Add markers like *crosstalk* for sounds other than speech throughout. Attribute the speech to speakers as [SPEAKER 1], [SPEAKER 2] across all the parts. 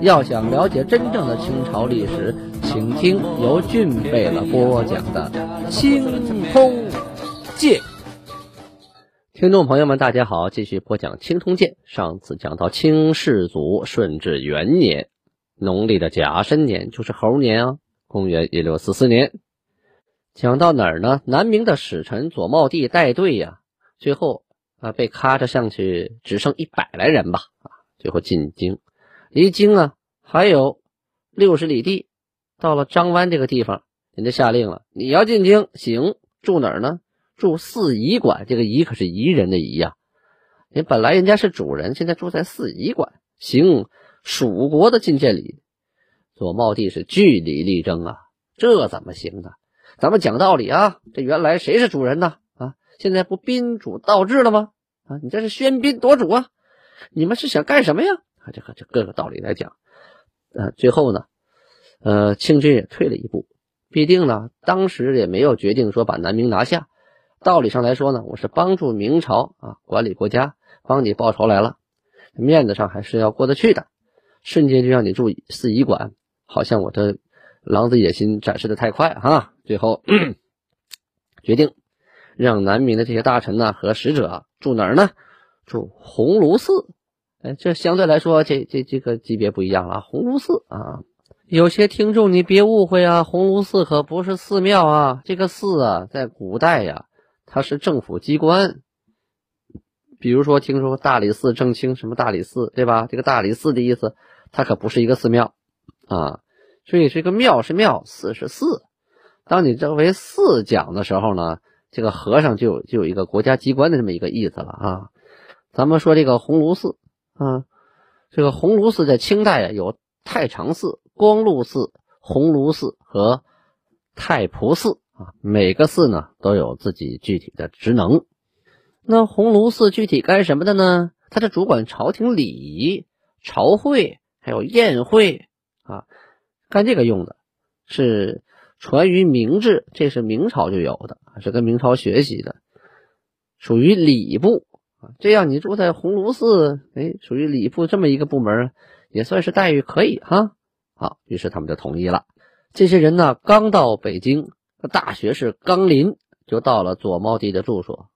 [SPEAKER 1] 要想了解真正的清朝历史，请听由俊贝勒播讲的《清通鉴》。听众朋友们，大家好，继续播讲《清通鉴》。上次讲到清世祖顺治元年，农历的甲申年，就是猴年啊，公元一六四四年。讲到哪儿呢？南明的使臣左茂帝带队呀，最后啊被咔着上去，只剩一百来人吧啊，最后进京。离京啊还有六十里地，到了张湾这个地方，人家下令了，你要进京行，住哪儿呢？住四仪馆。这个仪可是夷人的夷呀。你本来人家是主人，现在住在四仪馆，行蜀国的进见礼。左茂帝是据理力争啊，这怎么行呢？咱们讲道理啊，这原来谁是主人呢？啊，现在不宾主倒置了吗？啊，你这是喧宾夺主啊！你们是想干什么呀？这个这各个道理来讲，呃，最后呢，呃，清军也退了一步。毕竟呢，当时也没有决定说把南明拿下。道理上来说呢，我是帮助明朝啊管理国家，帮你报仇来了，面子上还是要过得去的。瞬间就让你住四仪馆，好像我的狼子野心展示的太快哈。最后决定让南明的这些大臣呢和使者住哪儿呢？住鸿胪寺。哎，这相对来说，这这这个级别不一样了。鸿胪寺啊，有些听众你别误会啊，鸿胪寺可不是寺庙啊。这个寺啊，在古代呀，它是政府机关。比如说，听说大理寺正清什么大理寺，对吧？这个大理寺的意思，它可不是一个寺庙啊。所以这个庙是庙，寺是寺。当你认为寺讲的时候呢，这个和尚就有就有一个国家机关的这么一个意思了啊。咱们说这个鸿胪寺。啊，这个鸿胪寺在清代啊，有太常寺、光禄寺、鸿胪寺和太仆寺啊，每个寺呢都有自己具体的职能。那鸿胪寺具体干什么的呢？它是主管朝廷礼仪、朝会还有宴会啊，干这个用的，是传于明制，这是明朝就有的，是跟明朝学习的，属于礼部。这样你住在鸿胪寺，哎，属于礼部这么一个部门，也算是待遇可以哈。好，于是他们就同意了。这些人呢，刚到北京，大学士刚林就到了左茂帝的住所。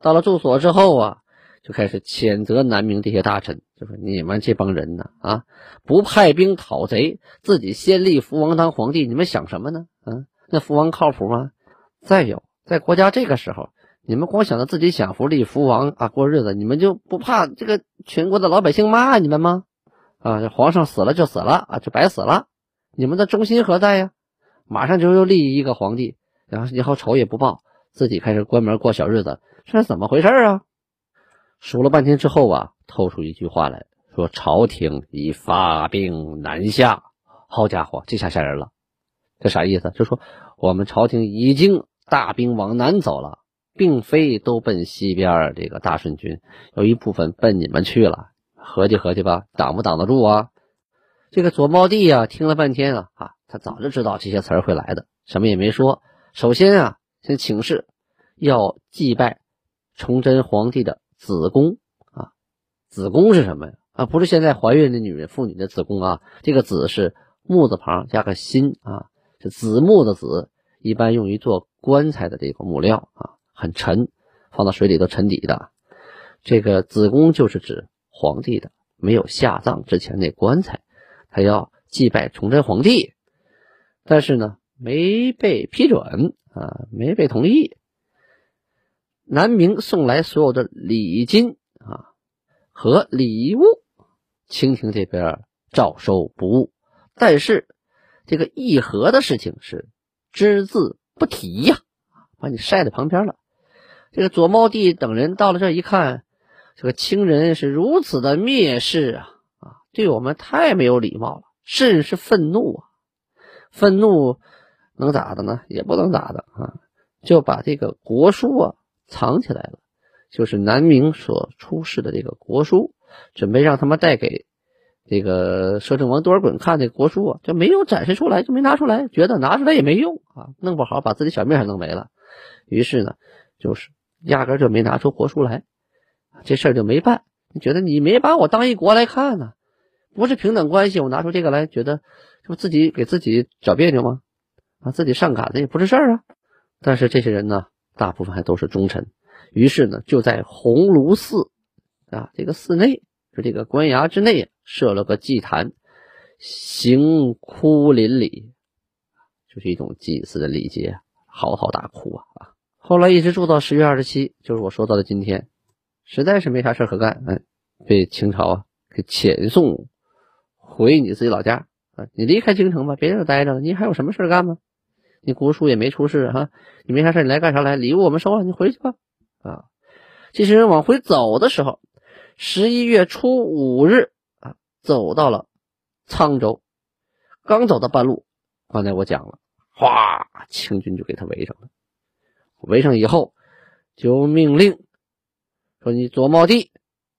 [SPEAKER 1] 到了住所之后啊，就开始谴责南明这些大臣，就说你们这帮人呢，啊，不派兵讨贼，自己先立福王当皇帝，你们想什么呢？啊，那福王靠谱吗？再有，在国家这个时候。你们光想着自己享福立福王啊过日子，你们就不怕这个全国的老百姓骂你们吗？啊，这皇上死了就死了啊，就白死了，你们的忠心何在呀？马上就又立一个皇帝，然后以后仇也不报，自己开始关门过小日子，这是怎么回事啊？数了半天之后啊，透出一句话来说：“朝廷已发兵南下。”好家伙，这下吓人了！这啥意思？就说我们朝廷已经大兵往南走了。并非都奔西边这个大顺军，有一部分奔你们去了。合计合计吧，挡不挡得住啊？这个左茂帝啊，听了半天啊，啊，他早就知道这些词儿会来的，什么也没说。首先啊，先请示要祭拜崇祯皇帝的子宫啊。子宫是什么呀？啊，不是现在怀孕的女人妇女的子宫啊，这个子是木字旁加个心啊，是子木的子，一般用于做棺材的这个木料啊。很沉，放到水里都沉底的。这个子宫就是指皇帝的没有下葬之前那棺材，他要祭拜崇祯皇帝，但是呢没被批准啊，没被同意。南明送来所有的礼金啊和礼物，清廷这边照收不误，但是这个议和的事情是只字不提呀，把你晒在旁边了。这个左茂帝等人到了这一看，这个清人是如此的蔑视啊啊，对我们太没有礼貌了甚是愤怒啊！愤怒能咋的呢？也不能咋的啊！就把这个国书啊藏起来了，就是南明所出示的这个国书，准备让他们带给这个摄政王多尔衮看这国书啊，就没有展示出来，就没拿出来，觉得拿出来也没用啊，弄不好把自己小命还弄没了。于是呢，就是压根就没拿出国书来，这事儿就没办。你觉得你没把我当一国来看呢？不是平等关系，我拿出这个来，觉得这不自己给自己找别扭吗？啊，自己上赶的也不是事儿啊。但是这些人呢，大部分还都是忠臣。于是呢，就在鸿胪寺啊这个寺内，就这个官衙之内设了个祭坛，行哭临礼，就是一种祭祀的礼节，嚎啕大哭啊啊！后来一直住到十月二十七，就是我说到的今天，实在是没啥事可干，哎，被清朝啊给遣送。回你自己老家啊！你离开京城吧，别在这待着了。你还有什么事干吗？你国叔也没出事哈，你没啥事，你来干啥来？礼物我们收了，你回去吧。啊，这些人往回走的时候，十一月初五日啊，走到了沧州，刚走到半路，刚才我讲了，哗，清军就给他围上了。围上以后，就命令说：“你左茂帝，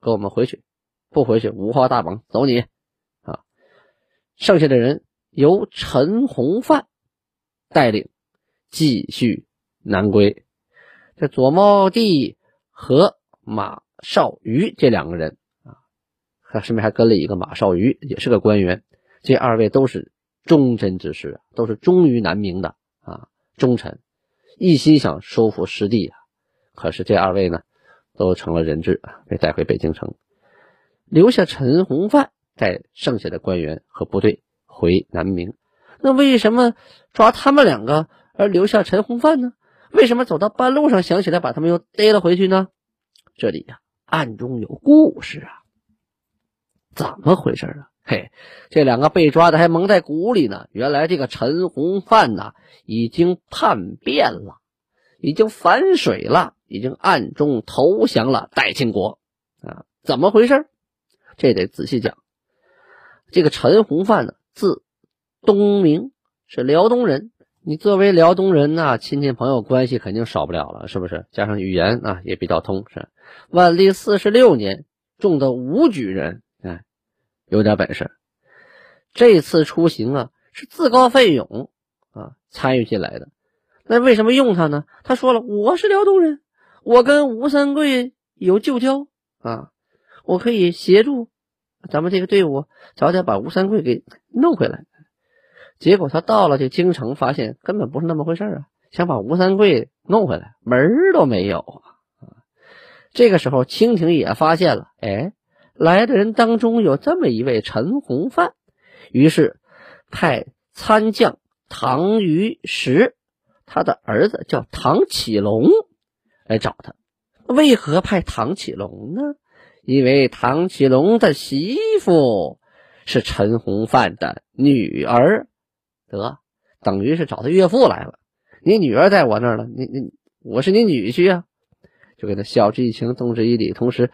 [SPEAKER 1] 跟我们回去，不回去五花大绑，走你。”啊剩下的人由陈洪范带领继续南归。这左茂帝和马绍瑜这两个人啊，他身边还跟了一个马绍瑜，也是个官员。这二位都是忠贞之士，都是忠于南明的啊忠臣，一心想收复失地啊。可是这二位呢，都成了人质，被带回北京城，留下陈洪范。带剩下的官员和部队回南明，那为什么抓他们两个而留下陈洪范呢？为什么走到半路上想起来把他们又逮了回去呢？这里呀，暗中有故事啊！怎么回事啊？嘿，这两个被抓的还蒙在鼓里呢。原来这个陈洪范呐，已经叛变了，已经反水了，已经暗中投降了代清国啊！怎么回事？这得仔细讲。这个陈洪范呢，字东明，是辽东人。你作为辽东人呢，亲戚朋友关系肯定少不了了，是不是？加上语言啊，也比较通。是万历四十六年中的武举人，有点本事。这次出行啊，是自告奋勇啊，参与进来的。那为什么用他呢？他说了，我是辽东人，我跟吴三桂有旧交啊，我可以协助。咱们这个队伍早点把吴三桂给弄回来，结果他到了这京城，发现根本不是那么回事啊！想把吴三桂弄回来，门儿都没有啊！这个时候，清廷也发现了，哎，来的人当中有这么一位陈洪范，于是派参将唐于石，他的儿子叫唐启龙来找他。为何派唐启龙呢？因为唐启龙的媳妇是陈洪范的女儿，得等于是找他岳父来了。你女儿在我那儿了，你你我是你女婿啊，就给他晓之以情，动之以理。同时，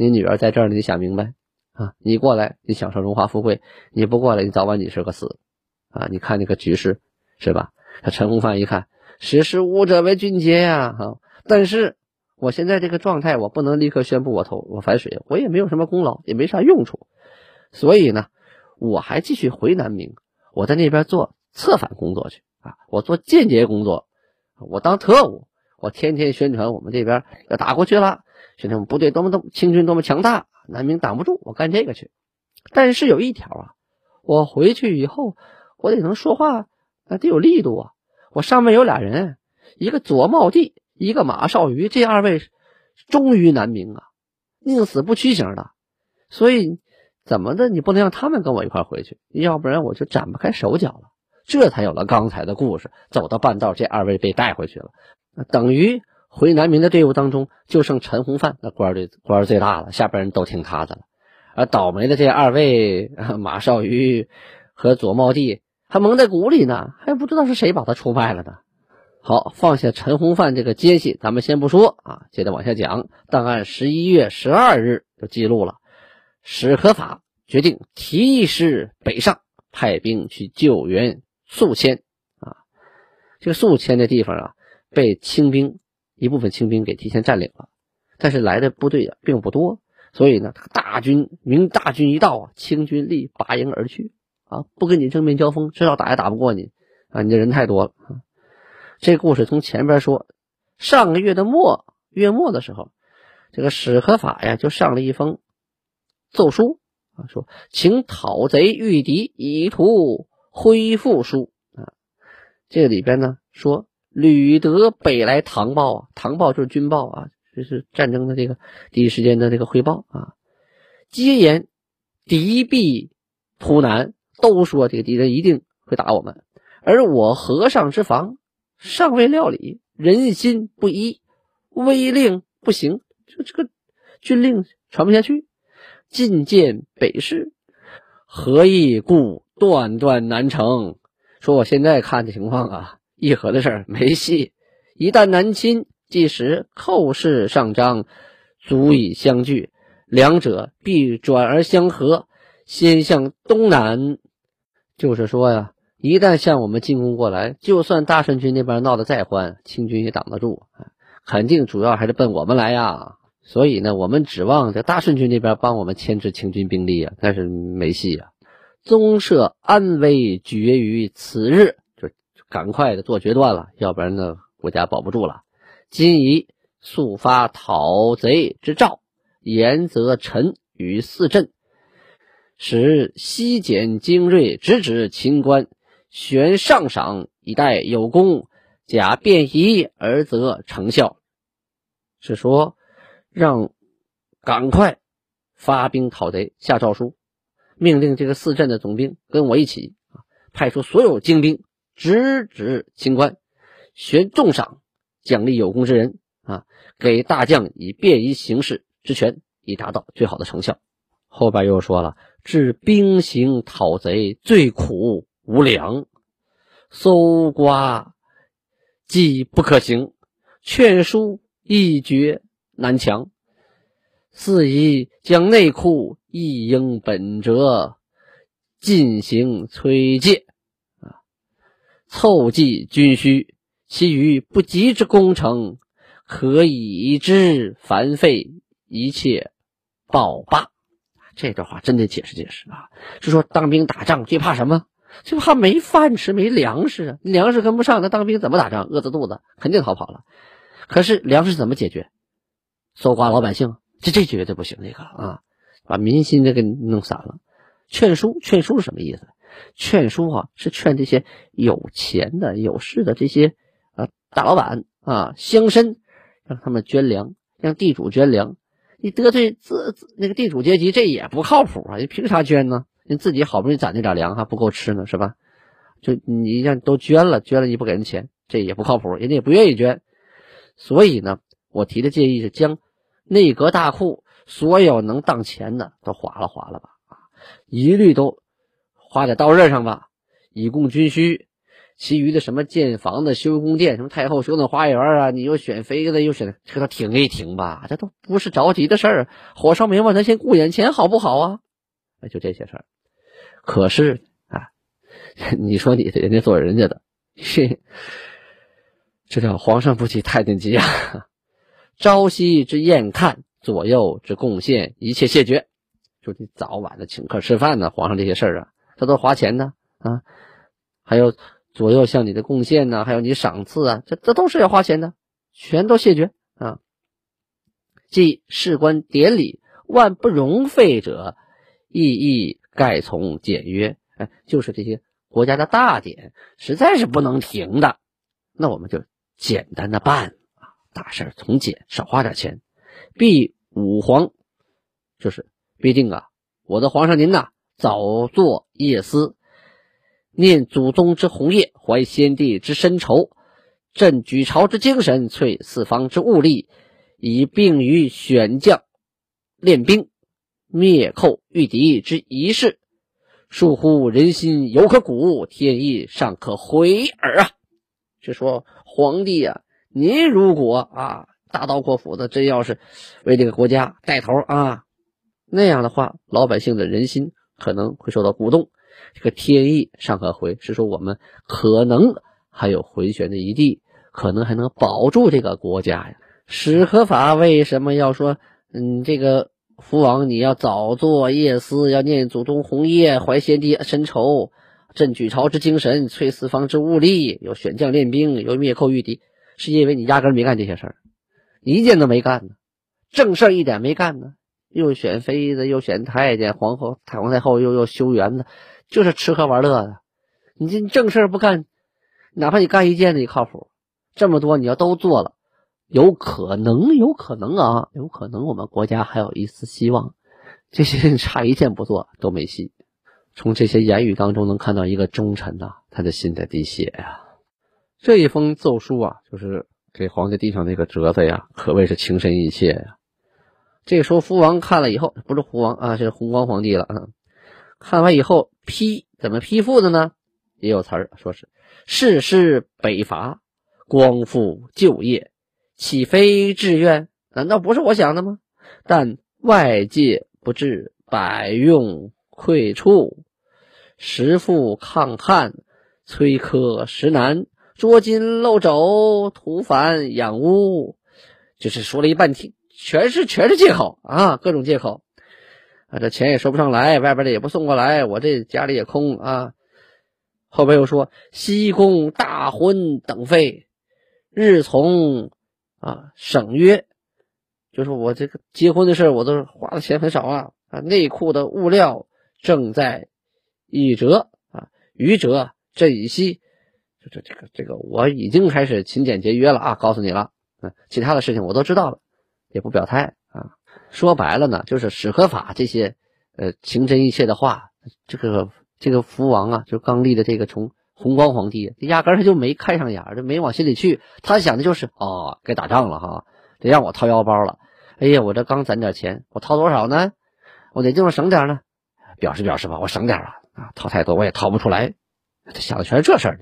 [SPEAKER 1] 你女儿在这儿，你想明白啊？你过来，你享受荣华富贵；你不过来，你早晚你是个死啊！你看那个局势是吧？他陈洪范一看，识时务者为俊杰呀，哈！但是。我现在这个状态，我不能立刻宣布我投我反水，我也没有什么功劳，也没啥用处，所以呢，我还继续回南明，我在那边做策反工作去啊，我做间谍工作，我当特务，我天天宣传我们这边要打过去了，宣传我们部队多么多清军多么强大，南明挡不住，我干这个去。但是有一条啊，我回去以后，我得能说话，啊，得有力度啊，我上面有俩人，一个左茂帝。一个马少瑜，这二位忠于南明啊，宁死不屈型的，所以怎么的，你不能让他们跟我一块回去，要不然我就展不开手脚了。这才有了刚才的故事。走到半道，这二位被带回去了，等于回南明的队伍当中就剩陈洪范那官儿最官儿最大了，下边人都听他的了。而倒霉的这二位 *laughs* 马少瑜和左茂帝还蒙在鼓里呢，还不知道是谁把他出卖了呢。好，放下陈洪范这个奸细，咱们先不说啊，接着往下讲。档案十一月十二日就记录了，史可法决定提师北上，派兵去救援宿迁啊。这个宿迁的地方啊，被清兵一部分清兵给提前占领了，但是来的部队啊并不多，所以呢，大军明大军一到啊，清军立拔营而去啊，不跟你正面交锋，知道打也打不过你啊，你这人太多了啊。这故事从前边说，上个月的末月末的时候，这个史可法呀就上了一封奏书啊。说，请讨贼御敌，以图恢复书啊。这里边呢说，吕德北来唐报啊，唐报就是军报啊，这是战争的这个第一时间的这个汇报啊。皆言敌必突南，都说这个敌人一定会打我们，而我河上之防尚未料理，人心不一，威令不行，就这个军令传不下去。进见北市，何以故断断难成？说我现在看的情况啊，议和的事儿没戏。一旦南侵，即使寇势上张，足以相拒，两者必转而相合，先向东南。就是说呀，一旦向我们进攻过来，就算大顺军那边闹得再欢，清军也挡得住，肯定主要还是奔我们来呀。所以呢，我们指望这大顺军那边帮我们牵制清军兵力啊，但是没戏啊。宗社安危决于此日，赶快的做决断了，要不然呢，国家保不住了。今宜速发讨贼之诏，严责臣于四镇，使西检精锐，直指秦关，悬上赏以待有功，假便宜而则成效。是说。让赶快发兵讨贼，下诏书，命令这个四镇的总兵跟我一起，派出所有精兵直指清官，悬重赏，奖励有功之人啊，给大将以便于行事之权，以达到最好的成效。后边又说了，治兵行讨贼最苦无粮，搜刮既不可行，劝书一绝。难强，四宜将内库一应本折，进行催借，凑计军需，其余不及之工程，可以之凡费，一切报罢。这段话真得解释解释啊！是说当兵打仗最怕什么？最怕没饭吃，没粮食啊！粮食跟不上，那当兵怎么打仗？饿着肚子，肯定逃跑了。可是粮食怎么解决？搜刮老百姓，这这绝对不行！这个啊，把民心这给弄散了。劝书，劝书是什么意思？劝书啊，是劝这些有钱的、有势的这些啊大老板啊乡绅，让他们捐粮，让地主捐粮。你得罪自那个地主阶级，这也不靠谱啊！你凭啥捐呢？你自己好不容易攒那点粮还不够吃呢，是吧？就你让都捐了，捐了你不给人钱，这也不靠谱，人家也不愿意捐。所以呢。我提的建议是将内阁大库所有能当钱的都划了划了吧，啊，一律都花在刀刃上吧，以供军需。其余的什么建房子、修宫殿，什么太后修那花园啊，你又选妃子，又选，给他停一停吧，这都不是着急的事儿。火烧眉毛，咱先顾眼前，好不好啊？就这些事儿。可是啊，*laughs* 你说你的，人家做人家的，这叫皇上不急太监急啊。朝夕之宴看，左右之贡献，一切谢绝。就你早晚的请客吃饭呢，皇上这些事儿啊，他都花钱呢啊。还有左右向你的贡献呢，还有你赏赐啊，这这都是要花钱的，全都谢绝啊。即事关典礼，万不容废者，亦亦盖从简约。哎，就是这些国家的大典，实在是不能停的，那我们就简单的办。大事从简，少花点钱。必武皇就是必定啊！我的皇上您呐，早作夜思，念祖宗之宏业，怀先帝之深仇，振举朝之精神，萃四方之物力，以并于选将练兵，灭寇御敌之仪式。疏忽人心犹可鼓，天意尚可回耳啊！是说皇帝呀。您如果啊大刀阔斧的，真要是为这个国家带头啊，那样的话，老百姓的人心可能会受到鼓动，这个天意尚可回，是说我们可能还有回旋的余地，可能还能保住这个国家呀。史可法为什么要说，嗯，这个福王你要早作夜思，要念祖宗红叶，怀先帝深仇，振举朝之精神，摧四方之物力，有选将练兵，有灭寇御敌，是因为你压根没干这些事儿，一件都没干呢，正事一点没干呢，又选妃子，又选太监，皇后、太皇太后又又修园子，就是吃喝玩乐的。你这正事不干，哪怕你干一件子也靠谱，这么多你要都做了。有可能，有可能啊，有可能我们国家还有一丝希望。这些人差一件不做都没戏。从这些言语当中能看到一个忠臣呐，他的心在滴血呀。这一封奏书啊，就是给皇帝递上那个折子呀，可谓是情深意切呀。这个时候福王看了以后，不是福王啊，这是弘光皇帝了啊。看完以后批怎么批复的呢？也有词儿，说是誓师北伐，光复旧业。岂非志愿？难道不是我想的吗？但外界不至百用溃处，时富抗旱，摧苛时难，捉襟漏肘，徒烦养污。就是说了一半天，全是全是借口啊，各种借口啊，这钱也收不上来，外边的也不送过来，我这家里也空啊。后边又说西宫大婚等费，日从。啊，省约，就是我这个结婚的事我都花的钱很少啊啊，内库的物料正在一折啊，余折朕已息，就这这个这个我已经开始勤俭节约了啊，告诉你了，嗯，其他的事情我都知道了，也不表态啊。说白了呢，就是史可法这些呃情真意切的话，这个这个福王啊，就刚立的这个从。弘光皇帝压根他就没看上眼，就没往心里去。他想的就是哦，该打仗了哈，得让我掏腰包了。哎呀，我这刚攒点钱，我掏多少呢？我哪地方省点呢？表示表示吧，我省点啊啊，掏太多我也掏不出来。他想的全是这事儿。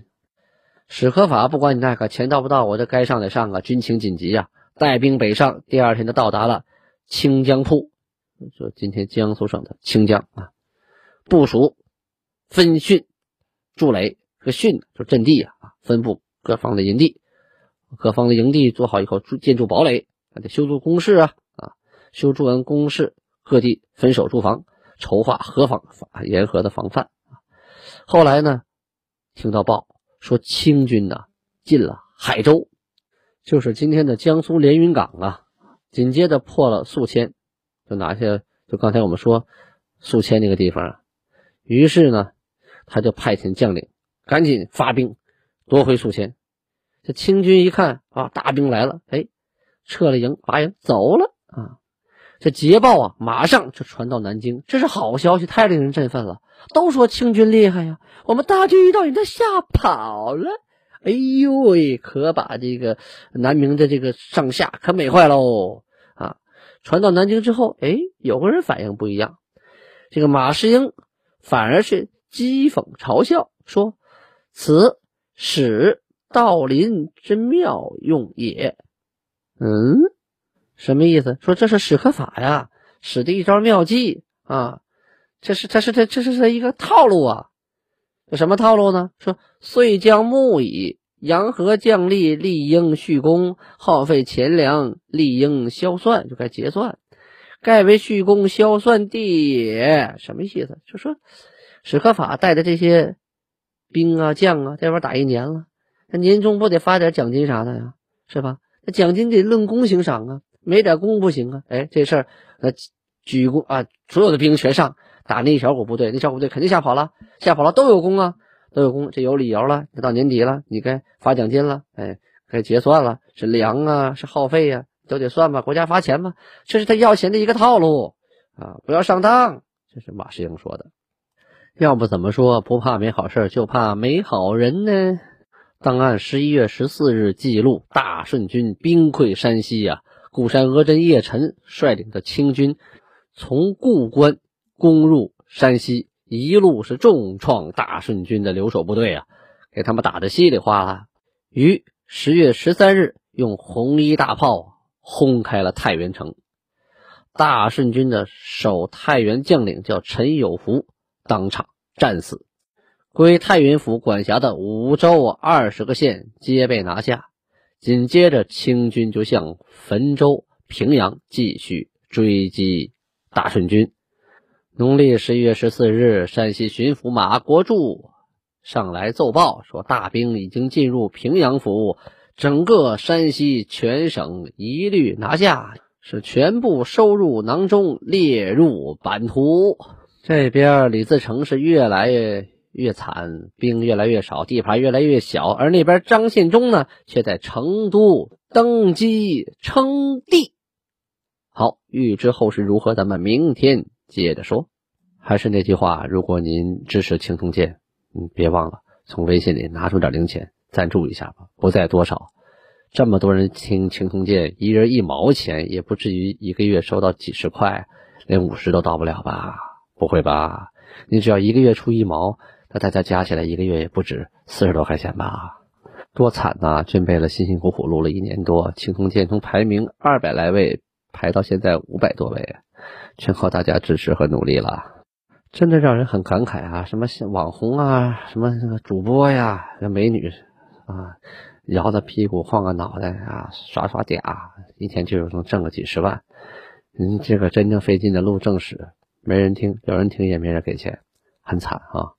[SPEAKER 1] 史可法不管你那个钱到不到，我这该上得上啊。军情紧急呀，带兵北上。第二天就到达了清江铺，说今天江苏省的清江啊，部署分训筑垒。这训就阵地啊，分布各方的营地，各方的营地做好以后，建筑堡垒，还得修筑工事啊啊，修筑完工事，各地分守驻防，筹划河防沿河的防范。后来呢，听到报说清军呢进了海州，就是今天的江苏连云港啊。紧接着破了宿迁，就拿下就刚才我们说宿迁那个地方啊。于是呢，他就派遣将领。赶紧发兵夺回宿迁。这清军一看啊，大兵来了，哎，撤了营，拔营走了啊。这捷报啊，马上就传到南京，这是好消息，太令人振奋了。都说清军厉害呀，我们大军一到，你他吓跑了。哎呦喂，可把这个南明的这个上下可美坏喽啊！传到南京之后，哎，有个人反应不一样，这个马士英反而是讥讽嘲笑说。此使道林之妙用也。嗯，什么意思？说这是史可法呀，使的一招妙计啊！这是这是这这是这一个套路啊！这什么套路呢？说遂将木矣阳和将立，立应续功，耗费钱粮，立应销算，就该结算。盖为续功销算地也。什么意思？就说史可法带的这些。兵啊将啊，这玩意打一年了，那年终不得发点奖金啥的呀，是吧？那奖金得论功行赏啊，没点功不行啊。哎，这事儿，那举功啊，所有的兵全上打那一小股部队，那小股部队肯定吓跑了，吓跑了都有功啊，都有功，这有理由了。这到年底了，你该发奖金了，哎，该结算了，是粮啊，是耗费呀，都得算吧，国家发钱嘛，这是他要钱的一个套路啊，不要上当。这是马士英说的。要不怎么说不怕没好事，就怕没好人呢？档案十一月十四日记录，大顺军兵溃山西呀。固山额真叶臣率领的清军从固关攻入山西，一路是重创大顺军的留守部队啊，给他们打得稀里哗啦。于十月十三日，用红衣大炮轰开了太原城。大顺军的守太原将领叫陈有福。当场战死。归太原府管辖的五州二十个县皆被拿下。紧接着，清军就向汾州、平阳继续追击大顺军。农历十一月十四日，山西巡抚马国柱上来奏报说，大兵已经进入平阳府，整个山西全省一律拿下，是全部收入囊中，列入版图。这边李自成是越来越。越惨，兵越来越少，地盘越来越小，而那边张献忠呢，却在成都登基称帝。好，欲知后事如何，咱们明天接着说。还是那句话，如果您支持青铜剑，嗯，别忘了从微信里拿出点零钱赞助一下吧，不在多少。这么多人听青铜剑，一人一毛钱，也不至于一个月收到几十块，连五十都到不了吧？不会吧？你只要一个月出一毛。那大家加起来一个月也不止四十多块钱吧？多惨呐！军备了辛辛苦苦录了一年多，青铜剑从排名二百来位排到现在五百多位，全靠大家支持和努力了，真的让人很感慨啊！什么网红啊，什么主播呀，美女啊，摇着屁股晃个脑袋啊，耍耍嗲，一天就能挣个几十万。嗯，这个真正费劲的录正史，没人听，有人听也没人给钱，很惨啊！